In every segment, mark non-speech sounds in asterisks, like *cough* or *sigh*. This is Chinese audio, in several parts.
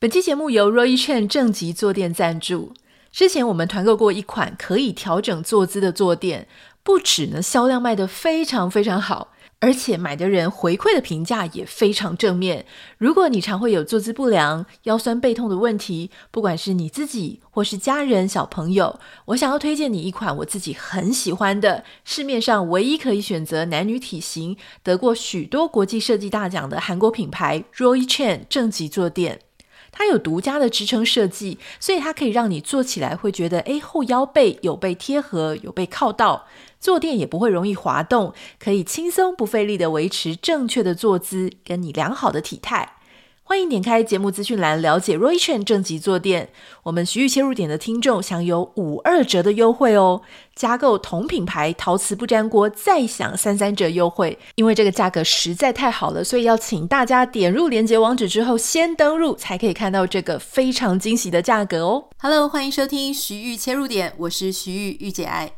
本期节目由 Roy Chen 正极坐垫赞助。之前我们团购过一款可以调整坐姿的坐垫，不止呢销量卖得非常非常好，而且买的人回馈的评价也非常正面。如果你常会有坐姿不良、腰酸背痛的问题，不管是你自己或是家人、小朋友，我想要推荐你一款我自己很喜欢的，市面上唯一可以选择男女体型、得过许多国际设计大奖的韩国品牌 Roy Chen 正极坐垫。它有独家的支撑设计，所以它可以让你坐起来会觉得，诶，后腰背有被贴合，有被靠到，坐垫也不会容易滑动，可以轻松不费力的维持正确的坐姿，跟你良好的体态。欢迎点开节目资讯栏了解 Roychen 正极坐垫，我们徐玉切入点的听众享有五二折的优惠哦！加购同品牌陶瓷不粘锅再享三三折优惠。因为这个价格实在太好了，所以要请大家点入链接网址之后先登入，才可以看到这个非常惊喜的价格哦！Hello，欢迎收听徐玉切入点，我是徐玉玉姐爱。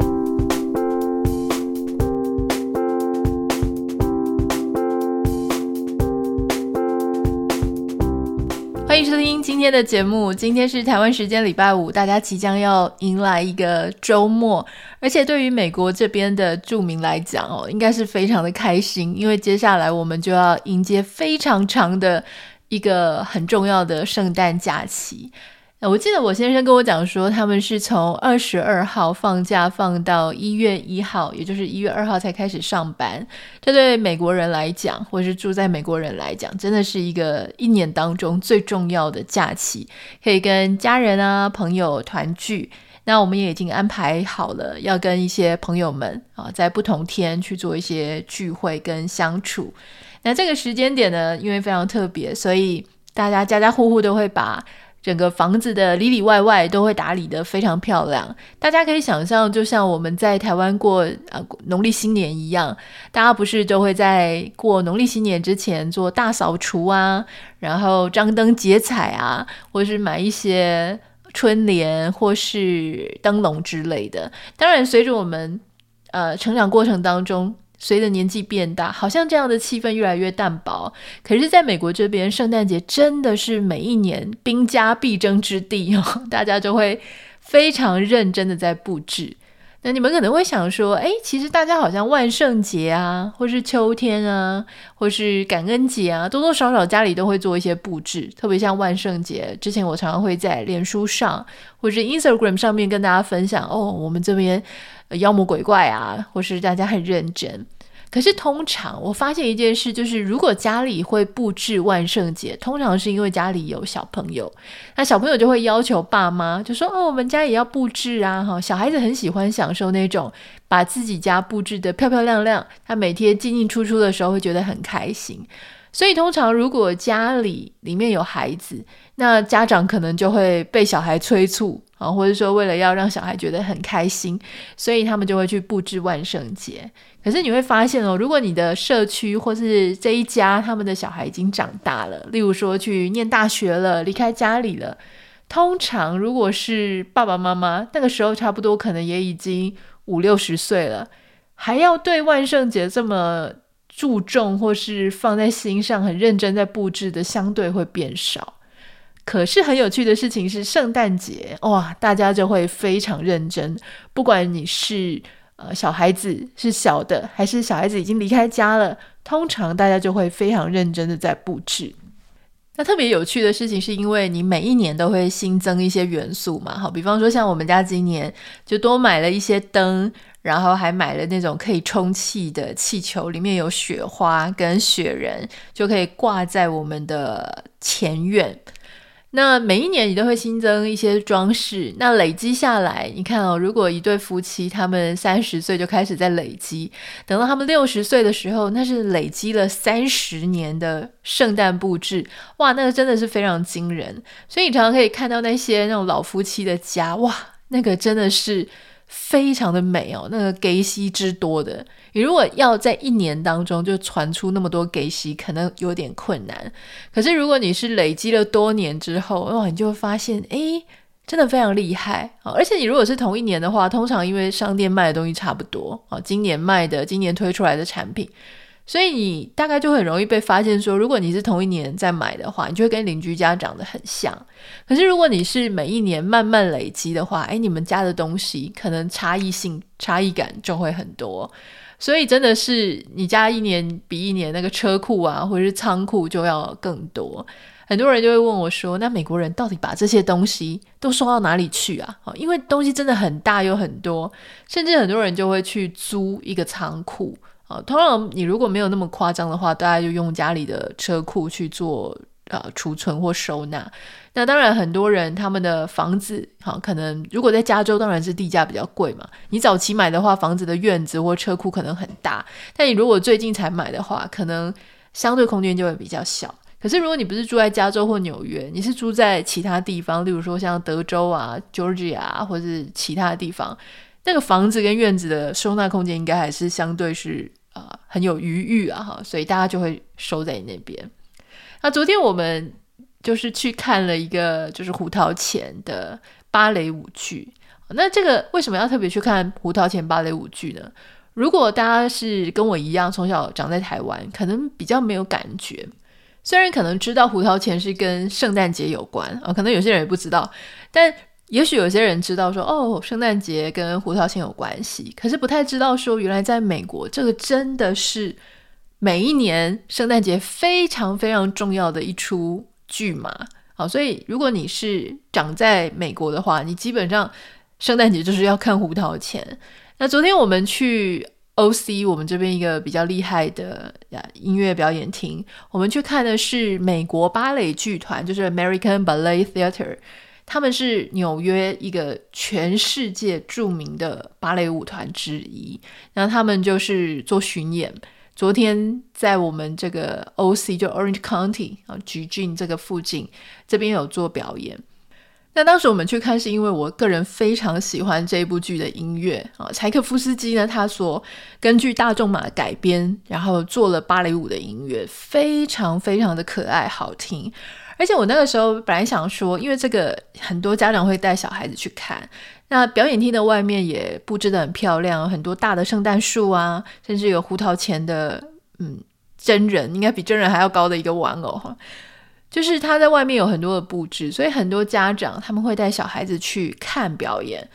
欢迎收听今天的节目。今天是台湾时间礼拜五，大家即将要迎来一个周末，而且对于美国这边的住民来讲哦，应该是非常的开心，因为接下来我们就要迎接非常长的一个很重要的圣诞假期。我记得我先生跟我讲说，他们是从二十二号放假放到一月一号，也就是一月二号才开始上班。这对美国人来讲，或是住在美国人来讲，真的是一个一年当中最重要的假期，可以跟家人啊、朋友团聚。那我们也已经安排好了，要跟一些朋友们啊，在不同天去做一些聚会跟相处。那这个时间点呢，因为非常特别，所以大家家家户户都会把。整个房子的里里外外都会打理得非常漂亮，大家可以想象，就像我们在台湾过啊农历新年一样，大家不是都会在过农历新年之前做大扫除啊，然后张灯结彩啊，或是买一些春联或是灯笼之类的。当然，随着我们呃成长过程当中。随着年纪变大，好像这样的气氛越来越淡薄。可是，在美国这边，圣诞节真的是每一年兵家必争之地哦，*laughs* 大家就会非常认真的在布置。那你们可能会想说，哎，其实大家好像万圣节啊，或是秋天啊，或是感恩节啊，多多少少家里都会做一些布置。特别像万圣节，之前我常常会在脸书上或是 Instagram 上面跟大家分享，哦，我们这边。妖魔鬼怪啊，或是大家很认真。可是通常我发现一件事，就是如果家里会布置万圣节，通常是因为家里有小朋友，那小朋友就会要求爸妈，就说：“哦，我们家也要布置啊！”哈，小孩子很喜欢享受那种把自己家布置得漂漂亮亮，他每天进进出出的时候会觉得很开心。所以通常如果家里里面有孩子，那家长可能就会被小孩催促啊，或者说为了要让小孩觉得很开心，所以他们就会去布置万圣节。可是你会发现哦，如果你的社区或是这一家他们的小孩已经长大了，例如说去念大学了，离开家里了，通常如果是爸爸妈妈，那个时候差不多可能也已经五六十岁了，还要对万圣节这么。注重或是放在心上很认真在布置的相对会变少，可是很有趣的事情是圣诞节哇，大家就会非常认真，不管你是呃小孩子是小的，还是小孩子已经离开家了，通常大家就会非常认真的在布置。那特别有趣的事情是因为你每一年都会新增一些元素嘛，好，比方说像我们家今年就多买了一些灯。然后还买了那种可以充气的气球，里面有雪花跟雪人，就可以挂在我们的前院。那每一年你都会新增一些装饰，那累积下来，你看哦，如果一对夫妻他们三十岁就开始在累积，等到他们六十岁的时候，那是累积了三十年的圣诞布置，哇，那个真的是非常惊人。所以你常常可以看到那些那种老夫妻的家，哇，那个真的是。非常的美哦，那个给息之多的，你如果要在一年当中就传出那么多给息，可能有点困难。可是如果你是累积了多年之后，哇，你就会发现，诶，真的非常厉害啊！而且你如果是同一年的话，通常因为商店卖的东西差不多啊，今年卖的、今年推出来的产品，所以你大概就很容易被发现说，如果你是同一年在买的话，你就会跟邻居家长得很像。可是如果你是每一年慢慢累积的话，哎，你们家的东西可能差异性、差异感就会很多。所以真的是你家一年比一年那个车库啊，或者是仓库就要更多。很多人就会问我说：“那美国人到底把这些东西都收到哪里去啊？”因为东西真的很大，有很多，甚至很多人就会去租一个仓库啊。通常你如果没有那么夸张的话，大家就用家里的车库去做呃储存或收纳。那当然，很多人他们的房子哈，可能如果在加州，当然是地价比较贵嘛。你早期买的话，房子的院子或车库可能很大，但你如果最近才买的话，可能相对空间就会比较小。可是，如果你不是住在加州或纽约，你是住在其他地方，例如说像德州啊、Georgia 啊，或者是其他地方，那个房子跟院子的收纳空间应该还是相对是、呃、很有余裕啊哈，所以大家就会收在那边。那昨天我们就是去看了一个就是胡桃钳的芭蕾舞剧。那这个为什么要特别去看胡桃钳芭蕾舞剧呢？如果大家是跟我一样从小长在台湾，可能比较没有感觉。虽然可能知道胡桃钳是跟圣诞节有关啊、可能有些人也不知道，但也许有些人知道说哦，圣诞节跟胡桃钳有关系，可是不太知道说原来在美国这个真的是每一年圣诞节非常非常重要的一出剧嘛。好，所以如果你是长在美国的话，你基本上圣诞节就是要看胡桃钳。那昨天我们去。OC，我们这边一个比较厉害的呀音乐表演厅，我们去看的是美国芭蕾剧团，就是 American Ballet Theatre，他们是纽约一个全世界著名的芭蕾舞团之一。然后他们就是做巡演，昨天在我们这个 OC 就 Orange County 啊，橘郡这个附近这边有做表演。那当时我们去看，是因为我个人非常喜欢这部剧的音乐啊。柴可夫斯基呢，他所根据大仲马改编，然后做了芭蕾舞的音乐，非常非常的可爱好听。而且我那个时候本来想说，因为这个很多家长会带小孩子去看，那表演厅的外面也布置得很漂亮，很多大的圣诞树啊，甚至有胡桃钳的嗯真人，应该比真人还要高的一个玩偶哈。就是他在外面有很多的布置，所以很多家长他们会带小孩子去看表演。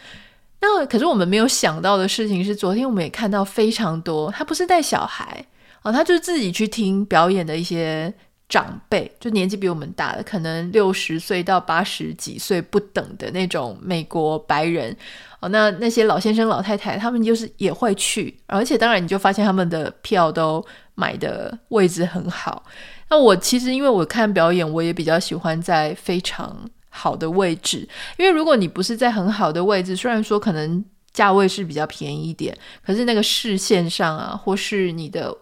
那可是我们没有想到的事情是，昨天我们也看到非常多，他不是带小孩哦，他就自己去听表演的一些长辈，就年纪比我们大的，可能六十岁到八十几岁不等的那种美国白人哦。那那些老先生老太太，他们就是也会去，而且当然你就发现他们的票都买的位置很好。那我其实因为我看表演，我也比较喜欢在非常好的位置，因为如果你不是在很好的位置，虽然说可能价位是比较便宜一点，可是那个视线上啊，或是你的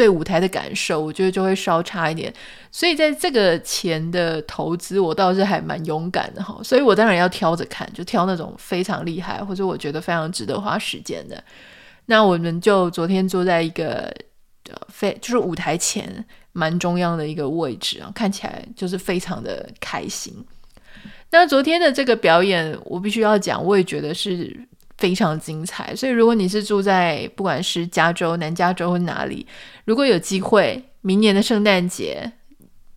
对舞台的感受，我觉得就会稍差一点。所以在这个钱的投资，我倒是还蛮勇敢的哈。所以我当然要挑着看，就挑那种非常厉害，或者我觉得非常值得花时间的。那我们就昨天坐在一个非就是舞台前。蛮中央的一个位置啊，看起来就是非常的开心。那昨天的这个表演，我必须要讲，我也觉得是非常精彩。所以，如果你是住在不管是加州、南加州或哪里，如果有机会，明年的圣诞节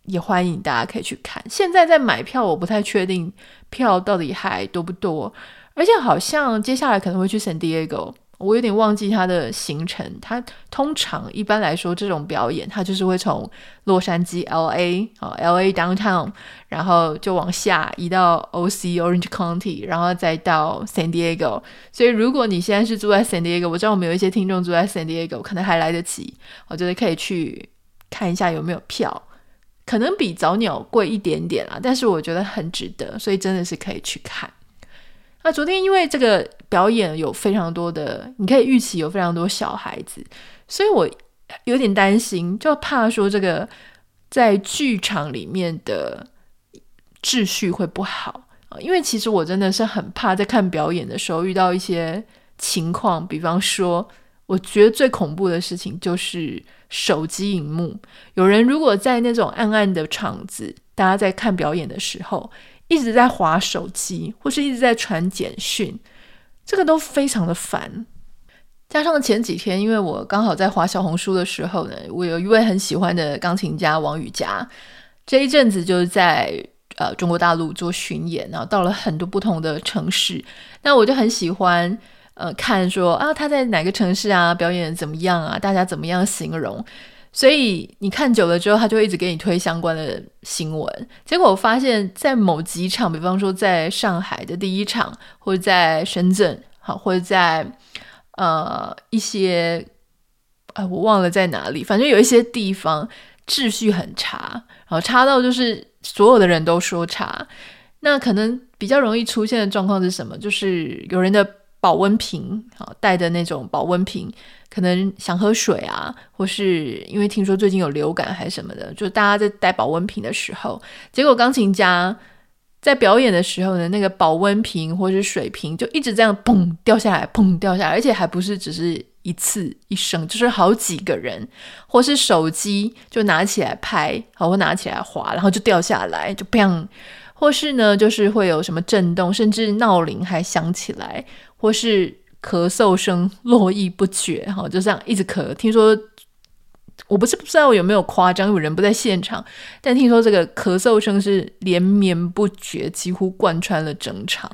也欢迎大家可以去看。现在在买票，我不太确定票到底还多不多，而且好像接下来可能会去 San Diego。我有点忘记他的行程。他通常一般来说这种表演，他就是会从洛杉矶 （LA） 啊，LA downtown，然后就往下移到 OC Orange County，然后再到 San Diego。所以如果你现在是住在 San Diego，我知道我们有一些听众住在 San Diego，可能还来得及，我觉得可以去看一下有没有票。可能比早鸟贵一点点啊，但是我觉得很值得，所以真的是可以去看。那昨天因为这个表演有非常多的，你可以预期有非常多小孩子，所以我有点担心，就怕说这个在剧场里面的秩序会不好啊。因为其实我真的是很怕在看表演的时候遇到一些情况，比方说，我觉得最恐怖的事情就是手机荧幕，有人如果在那种暗暗的场子，大家在看表演的时候。一直在划手机，或是一直在传简讯，这个都非常的烦。加上前几天，因为我刚好在滑小红书的时候呢，我有一位很喜欢的钢琴家王羽佳，这一阵子就是在呃中国大陆做巡演，然后到了很多不同的城市，那我就很喜欢呃看说啊他在哪个城市啊表演怎么样啊，大家怎么样形容，所以你看久了之后，他就会一直给你推相关的新闻。结果我发现，在某几场，比方说在上海的第一场，或者在深圳，好，或者在。呃，一些哎、我忘了在哪里，反正有一些地方秩序很差，然后差到就是所有的人都说差。那可能比较容易出现的状况是什么？就是有人的保温瓶啊，带的那种保温瓶，可能想喝水啊，或是因为听说最近有流感还是什么的，就大家在带保温瓶的时候，结果钢琴家。在表演的时候呢，那个保温瓶或是水瓶就一直这样砰掉下来，砰掉下来，而且还不是只是一次一声，就是好几个人，或是手机就拿起来拍，好，或拿起来滑，然后就掉下来，就砰，或是呢，就是会有什么震动，甚至闹铃还响起来，或是咳嗽声络绎不绝，哈，就这样一直咳，听说。我不是不知道我有没有夸张，有人不在现场，但听说这个咳嗽声是连绵不绝，几乎贯穿了整场。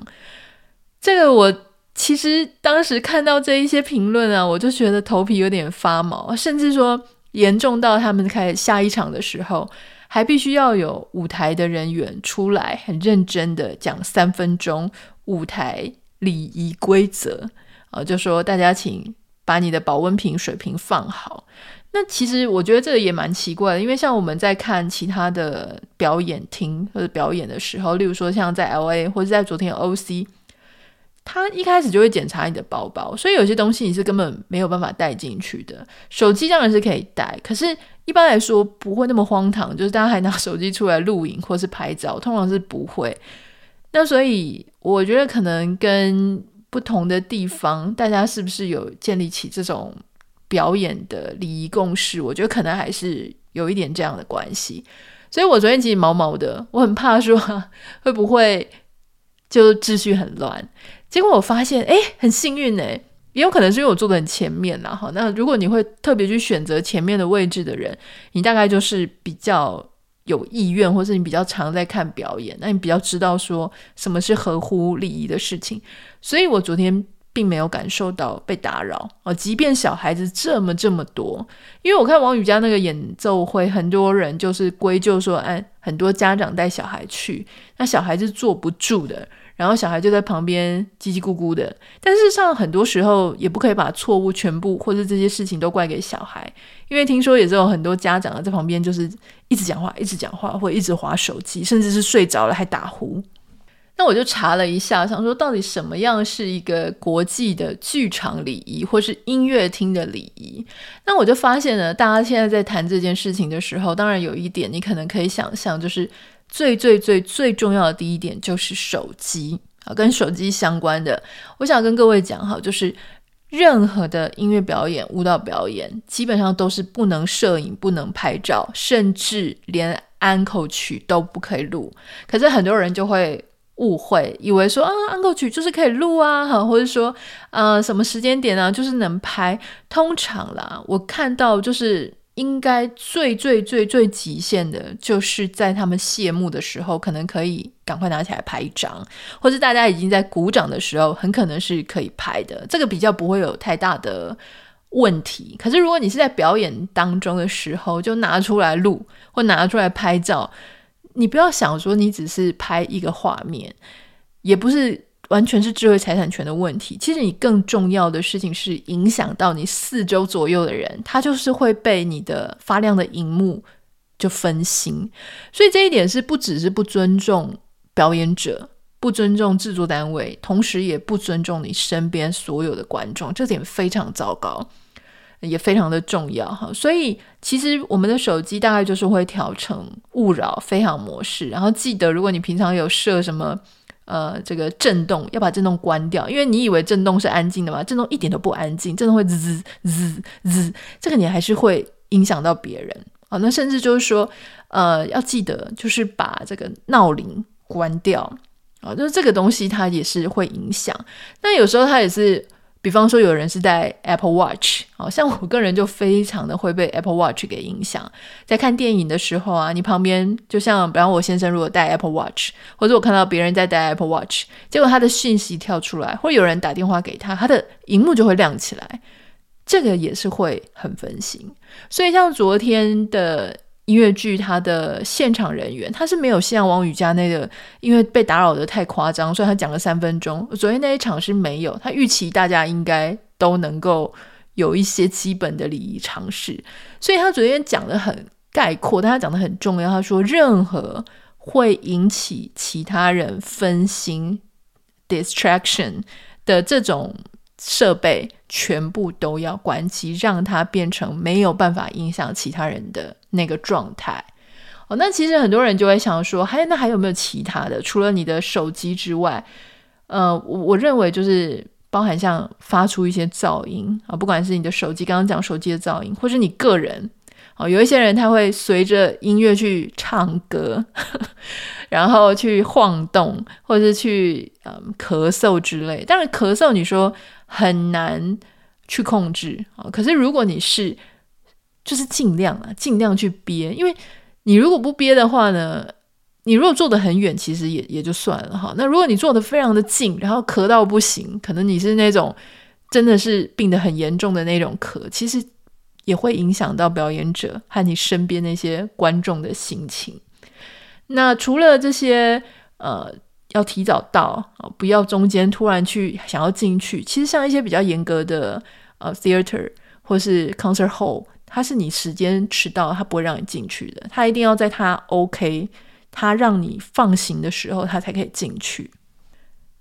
这个我其实当时看到这一些评论啊，我就觉得头皮有点发毛，甚至说严重到他们开始下一场的时候，还必须要有舞台的人员出来，很认真的讲三分钟舞台礼仪规则啊，就说大家请把你的保温瓶、水瓶放好。那其实我觉得这个也蛮奇怪的，因为像我们在看其他的表演厅或者表演的时候，例如说像在 LA 或者在昨天 OC，他一开始就会检查你的包包，所以有些东西你是根本没有办法带进去的。手机当然是可以带，可是一般来说不会那么荒唐，就是大家还拿手机出来录影或是拍照，通常是不会。那所以我觉得可能跟不同的地方，大家是不是有建立起这种。表演的礼仪共识，我觉得可能还是有一点这样的关系，所以我昨天其实毛毛的，我很怕说 *laughs* 会不会就秩序很乱。结果我发现，哎，很幸运呢，也有可能是因为我坐的很前面啦。哈，那如果你会特别去选择前面的位置的人，你大概就是比较有意愿，或是你比较常在看表演，那你比较知道说什么是合乎礼仪的事情。所以我昨天。并没有感受到被打扰哦，即便小孩子这么这么多，因为我看王宇佳那个演奏会，很多人就是归咎说，哎，很多家长带小孩去，那小孩是坐不住的，然后小孩就在旁边叽叽咕咕的。但事实上，很多时候也不可以把错误全部或者这些事情都怪给小孩，因为听说也是有很多家长在旁边就是一直讲话，一直讲话，或一直划手机，甚至是睡着了还打呼。那我就查了一下，想说到底什么样是一个国际的剧场礼仪，或是音乐厅的礼仪？那我就发现呢，大家现在在谈这件事情的时候，当然有一点你可能可以想象，就是最最最最重要的第一点就是手机啊，跟手机相关的。我想跟各位讲哈，就是任何的音乐表演、舞蹈表演，基本上都是不能摄影、不能拍照，甚至连安口曲都不可以录。可是很多人就会。误会，以为说啊，安可曲就是可以录啊，哈，或者说，呃，什么时间点啊，就是能拍。通常啦，我看到就是应该最最最最极限的，就是在他们谢幕的时候，可能可以赶快拿起来拍一张，或者大家已经在鼓掌的时候，很可能是可以拍的。这个比较不会有太大的问题。可是如果你是在表演当中的时候，就拿出来录或拿出来拍照。你不要想说你只是拍一个画面，也不是完全是智慧财产权的问题。其实你更重要的事情是影响到你四周左右的人，他就是会被你的发亮的荧幕就分心。所以这一点是不只是不尊重表演者，不尊重制作单位，同时也不尊重你身边所有的观众，这点非常糟糕。也非常的重要哈，所以其实我们的手机大概就是会调成勿扰飞行模式，然后记得如果你平常有设什么呃这个震动，要把震动关掉，因为你以为震动是安静的嘛，震动一点都不安静，震动会滋滋滋滋，这个你还是会影响到别人啊。那甚至就是说呃要记得就是把这个闹铃关掉啊，就是这个东西它也是会影响。那有时候它也是。比方说，有人是戴 Apple Watch，好像我个人就非常的会被 Apple Watch 给影响。在看电影的时候啊，你旁边就像，比方我先生如果戴 Apple Watch，或者我看到别人在戴 Apple Watch，结果他的讯息跳出来，或有人打电话给他，他的荧幕就会亮起来，这个也是会很分心。所以像昨天的。音乐剧，他的现场人员他是没有像王宇佳那个，因为被打扰的太夸张，所以他讲了三分钟。昨天那一场是没有，他预期大家应该都能够有一些基本的礼仪常识，所以他昨天讲的很概括，但他讲的很重要。他说，任何会引起其他人分心 （distraction） 的这种。设备全部都要关机，让它变成没有办法影响其他人的那个状态。哦，那其实很多人就会想说，还那还有没有其他的？除了你的手机之外，呃，我我认为就是包含像发出一些噪音啊，不管是你的手机，刚刚讲手机的噪音，或是你个人。哦，有一些人他会随着音乐去唱歌，*laughs* 然后去晃动，或者是去嗯咳嗽之类。但是，咳嗽你说很难去控制啊，可是如果你是，就是尽量啊，尽量去憋，因为你如果不憋的话呢，你如果坐得很远，其实也也就算了哈。那如果你坐得非常的近，然后咳到不行，可能你是那种真的是病得很严重的那种咳，其实。也会影响到表演者和你身边那些观众的心情。那除了这些，呃，要提早到啊，不要中间突然去想要进去。其实像一些比较严格的呃 theater 或是 concert hall，他是你时间迟到，他不会让你进去的。他一定要在他 OK，他让你放行的时候，他才可以进去。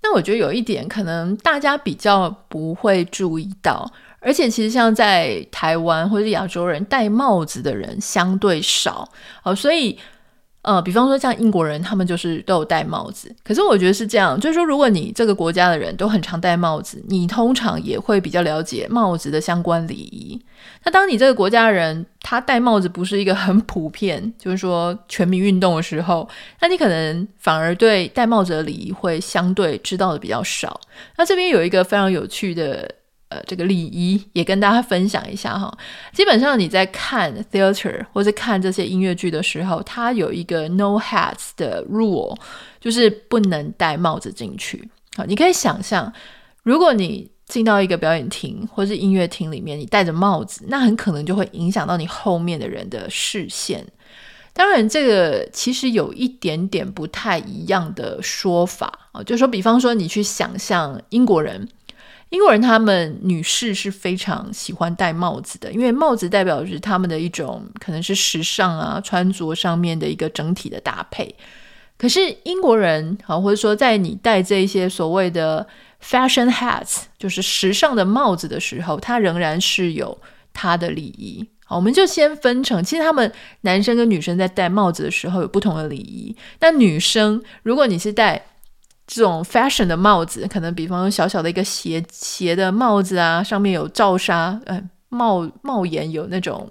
那我觉得有一点可能大家比较不会注意到。而且其实像在台湾或者亚洲人戴帽子的人相对少，哦，所以呃，比方说像英国人，他们就是都有戴帽子。可是我觉得是这样，就是说如果你这个国家的人都很常戴帽子，你通常也会比较了解帽子的相关礼仪。那当你这个国家的人他戴帽子不是一个很普遍，就是说全民运动的时候，那你可能反而对戴帽子的礼仪会相对知道的比较少。那这边有一个非常有趣的。呃，这个礼仪也跟大家分享一下哈。基本上你在看 theater 或者看这些音乐剧的时候，它有一个 no hats 的 rule，就是不能戴帽子进去。好，你可以想象，如果你进到一个表演厅或是音乐厅里面，你戴着帽子，那很可能就会影响到你后面的人的视线。当然，这个其实有一点点不太一样的说法啊，就是说，比方说，你去想象英国人。英国人他们女士是非常喜欢戴帽子的，因为帽子代表的是他们的一种可能是时尚啊，穿着上面的一个整体的搭配。可是英国人啊，或者说在你戴这些所谓的 fashion hats，就是时尚的帽子的时候，它仍然是有它的礼仪。好，我们就先分成，其实他们男生跟女生在戴帽子的时候有不同的礼仪。那女生，如果你是戴这种 fashion 的帽子，可能比方说小小的一个斜斜的帽子啊，上面有罩纱，呃，帽帽檐有那种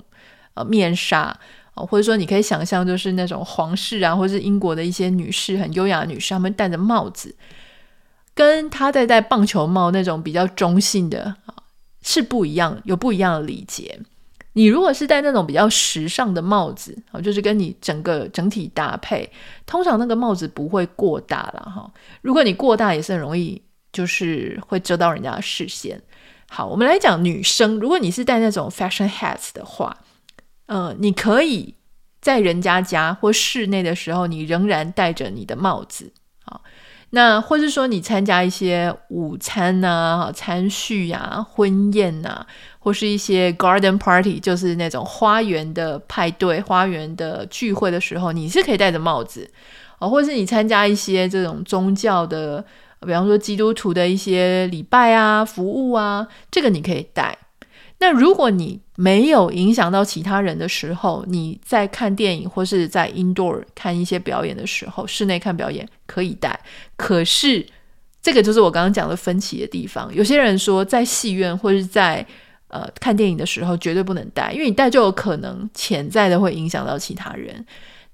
呃面纱，或者说你可以想象，就是那种皇室啊，或者是英国的一些女士，很优雅的女士，她们戴着帽子，跟她在戴棒球帽那种比较中性的啊是不一样，有不一样的礼节。你如果是戴那种比较时尚的帽子，啊，就是跟你整个整体搭配，通常那个帽子不会过大了哈。如果你过大，也是很容易就是会遮到人家的视线。好，我们来讲女生，如果你是戴那种 fashion hats 的话，呃，你可以在人家家或室内的时候，你仍然戴着你的帽子，好。那或是说你参加一些午餐啊、餐叙啊、婚宴啊，或是一些 garden party，就是那种花园的派对、花园的聚会的时候，你是可以戴着帽子啊，或是你参加一些这种宗教的，比方说基督徒的一些礼拜啊、服务啊，这个你可以戴。那如果你没有影响到其他人的时候，你在看电影或是在 indoor 看一些表演的时候，室内看表演可以戴。可是这个就是我刚刚讲的分歧的地方。有些人说在戏院或是在呃看电影的时候绝对不能戴，因为你戴就有可能潜在的会影响到其他人。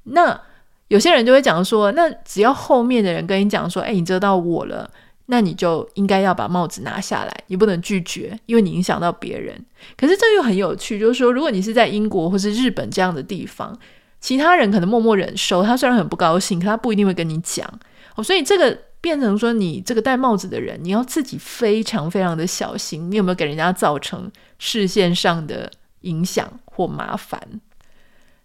那有些人就会讲说，那只要后面的人跟你讲说，哎，你遮到我了。那你就应该要把帽子拿下来，你不能拒绝，因为你影响到别人。可是这又很有趣，就是说，如果你是在英国或是日本这样的地方，其他人可能默默忍受，他虽然很不高兴，可他不一定会跟你讲。哦，所以这个变成说，你这个戴帽子的人，你要自己非常非常的小心，你有没有给人家造成视线上的影响或麻烦？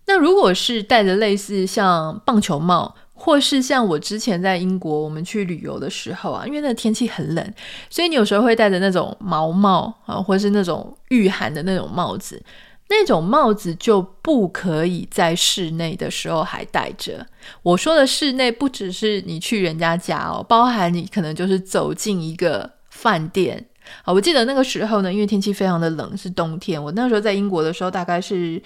那如果是戴着类似像棒球帽，或是像我之前在英国，我们去旅游的时候啊，因为那天气很冷，所以你有时候会戴着那种毛帽啊，或是那种御寒的那种帽子。那种帽子就不可以在室内的时候还戴着。我说的室内，不只是你去人家家哦，包含你可能就是走进一个饭店啊。我记得那个时候呢，因为天气非常的冷，是冬天。我那时候在英国的时候，大概是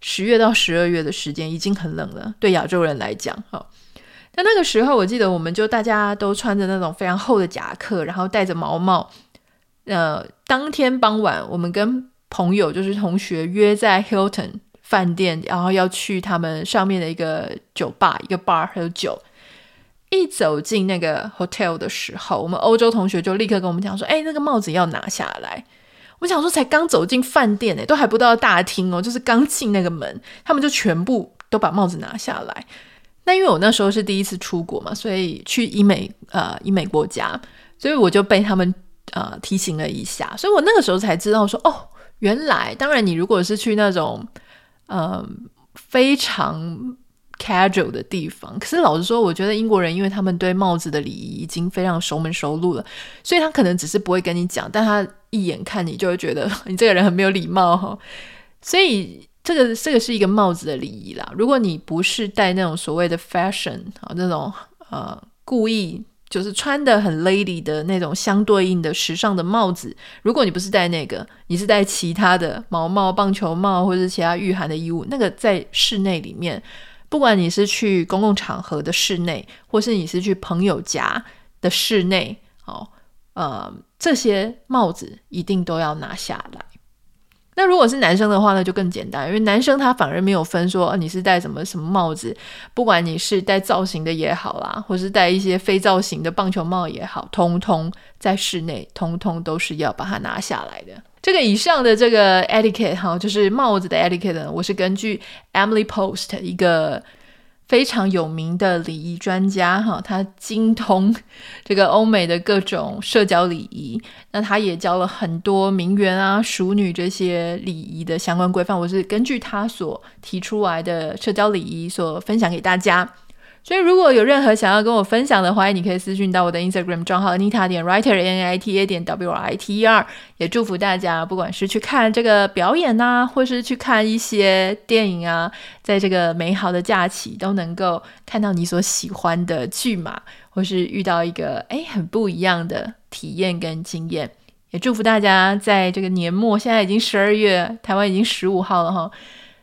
十月到十二月的时间，已经很冷了，对亚洲人来讲，哈。那那个时候，我记得我们就大家都穿着那种非常厚的夹克，然后戴着毛帽。呃，当天傍晚，我们跟朋友就是同学约在 Hilton 饭店，然后要去他们上面的一个酒吧，一个 bar 喝酒。一走进那个 hotel 的时候，我们欧洲同学就立刻跟我们讲说：“哎，那个帽子要拿下来。”我想说，才刚走进饭店，呢，都还不到大厅哦，就是刚进那个门，他们就全部都把帽子拿下来。那因为我那时候是第一次出国嘛，所以去英美呃英美国家，所以我就被他们呃提醒了一下，所以我那个时候才知道说哦，原来当然你如果是去那种呃非常 casual 的地方，可是老实说，我觉得英国人因为他们对帽子的礼仪已经非常熟门熟路了，所以他可能只是不会跟你讲，但他一眼看你就会觉得 *laughs* 你这个人很没有礼貌哈，所以。这个这个是一个帽子的礼仪啦。如果你不是戴那种所谓的 fashion 啊，那种呃故意就是穿的很 lady 的那种相对应的时尚的帽子，如果你不是戴那个，你是戴其他的毛帽、棒球帽或者是其他御寒的衣物，那个在室内里面，不管你是去公共场合的室内，或是你是去朋友家的室内，哦，呃，这些帽子一定都要拿下来。那如果是男生的话呢，就更简单，因为男生他反而没有分说，啊你是戴什么什么帽子，不管你是戴造型的也好啦，或是戴一些非造型的棒球帽也好，通通在室内，通通都是要把它拿下来的。这个以上的这个 etiquette 哈，就是帽子的 etiquette，我是根据 Emily Post 一个。非常有名的礼仪专家哈，他精通 *laughs* 这个欧美的各种社交礼仪，那他也教了很多名媛啊、熟女这些礼仪的相关规范。我是根据他所提出来的社交礼仪所分享给大家。所以如果有任何想要跟我分享的，欢迎你可以私讯到我的 Instagram 账号 Nita 点 Writer N I T A 点 W R I T E R。也祝福大家，不管是去看这个表演啊，或是去看一些电影啊，在这个美好的假期都能够看到你所喜欢的剧码，或是遇到一个诶很不一样的体验跟经验。也祝福大家在这个年末，现在已经十二月，台湾已经十五号了哈，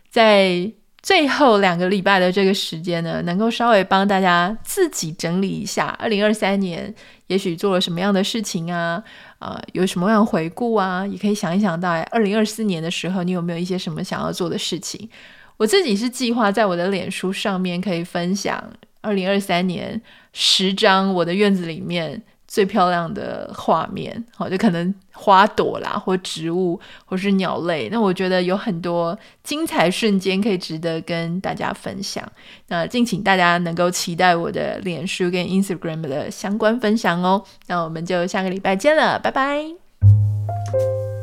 在。最后两个礼拜的这个时间呢，能够稍微帮大家自己整理一下，二零二三年也许做了什么样的事情啊，啊、有什么样回顾啊，也可以想一想到二零二四年的时候，你有没有一些什么想要做的事情？我自己是计划在我的脸书上面可以分享二零二三年十张我的院子里面。最漂亮的画面，好，就可能花朵啦，或植物，或是鸟类。那我觉得有很多精彩瞬间可以值得跟大家分享。那敬请大家能够期待我的脸书跟 Instagram 的相关分享哦。那我们就下个礼拜见了，拜拜。